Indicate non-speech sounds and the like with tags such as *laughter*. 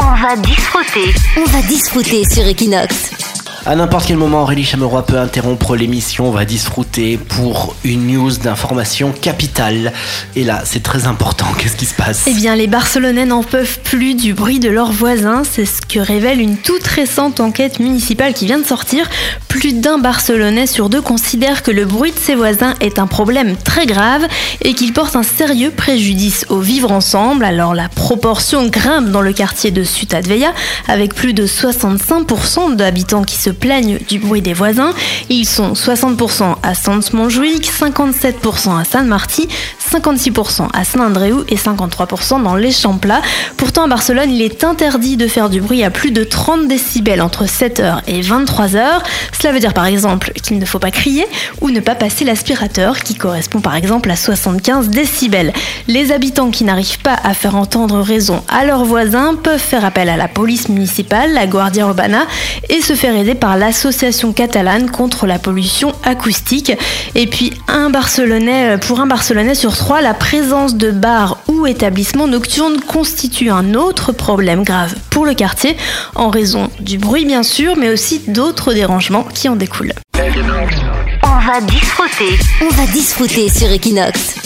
On va disfruter. On va disfruter sur Equinox. À n'importe quel moment, Aurélie Chameroy peut interrompre l'émission. On va disfruter pour une news d'information capitale. Et là, c'est très important. *laughs* Qu'est-ce qui se passe? Eh bien, les Barcelonais n'en peuvent plus du bruit de leurs voisins. C'est ce que révèle une toute récente enquête municipale qui vient de sortir. Plus d'un Barcelonais sur deux considère que le bruit de ses voisins est un problème très grave et qu'il porte un sérieux préjudice au vivre ensemble. Alors, la proportion grimpe dans le quartier de Ciutat avec plus de 65% d'habitants qui se plaignent du bruit des voisins. Ils sont 60% à Sants-Montjuïc, 57% à Saint-Marty, 56% à Saint-Andréou et 53% dans les Champs-Plats. Pourtant, à Barcelone, il est interdit de faire du bruit à plus de 30 décibels entre 7h et 23h. Cela veut dire par exemple qu'il ne faut pas crier ou ne pas passer l'aspirateur qui correspond par exemple à 75 décibels. Les habitants qui n'arrivent pas à faire entendre raison à leurs voisins peuvent faire appel à la police municipale, la Guardia Urbana et se faire aider par l'association catalane contre la pollution acoustique. Et puis un Barcelonais, pour un Barcelonais sur trois, la présence de bars ou établissements nocturnes constitue un autre problème grave pour le quartier en raison du bruit bien sûr, mais aussi d'autres dérangements qui en découlent. On va disfruter. On va disfruter sur Equinox.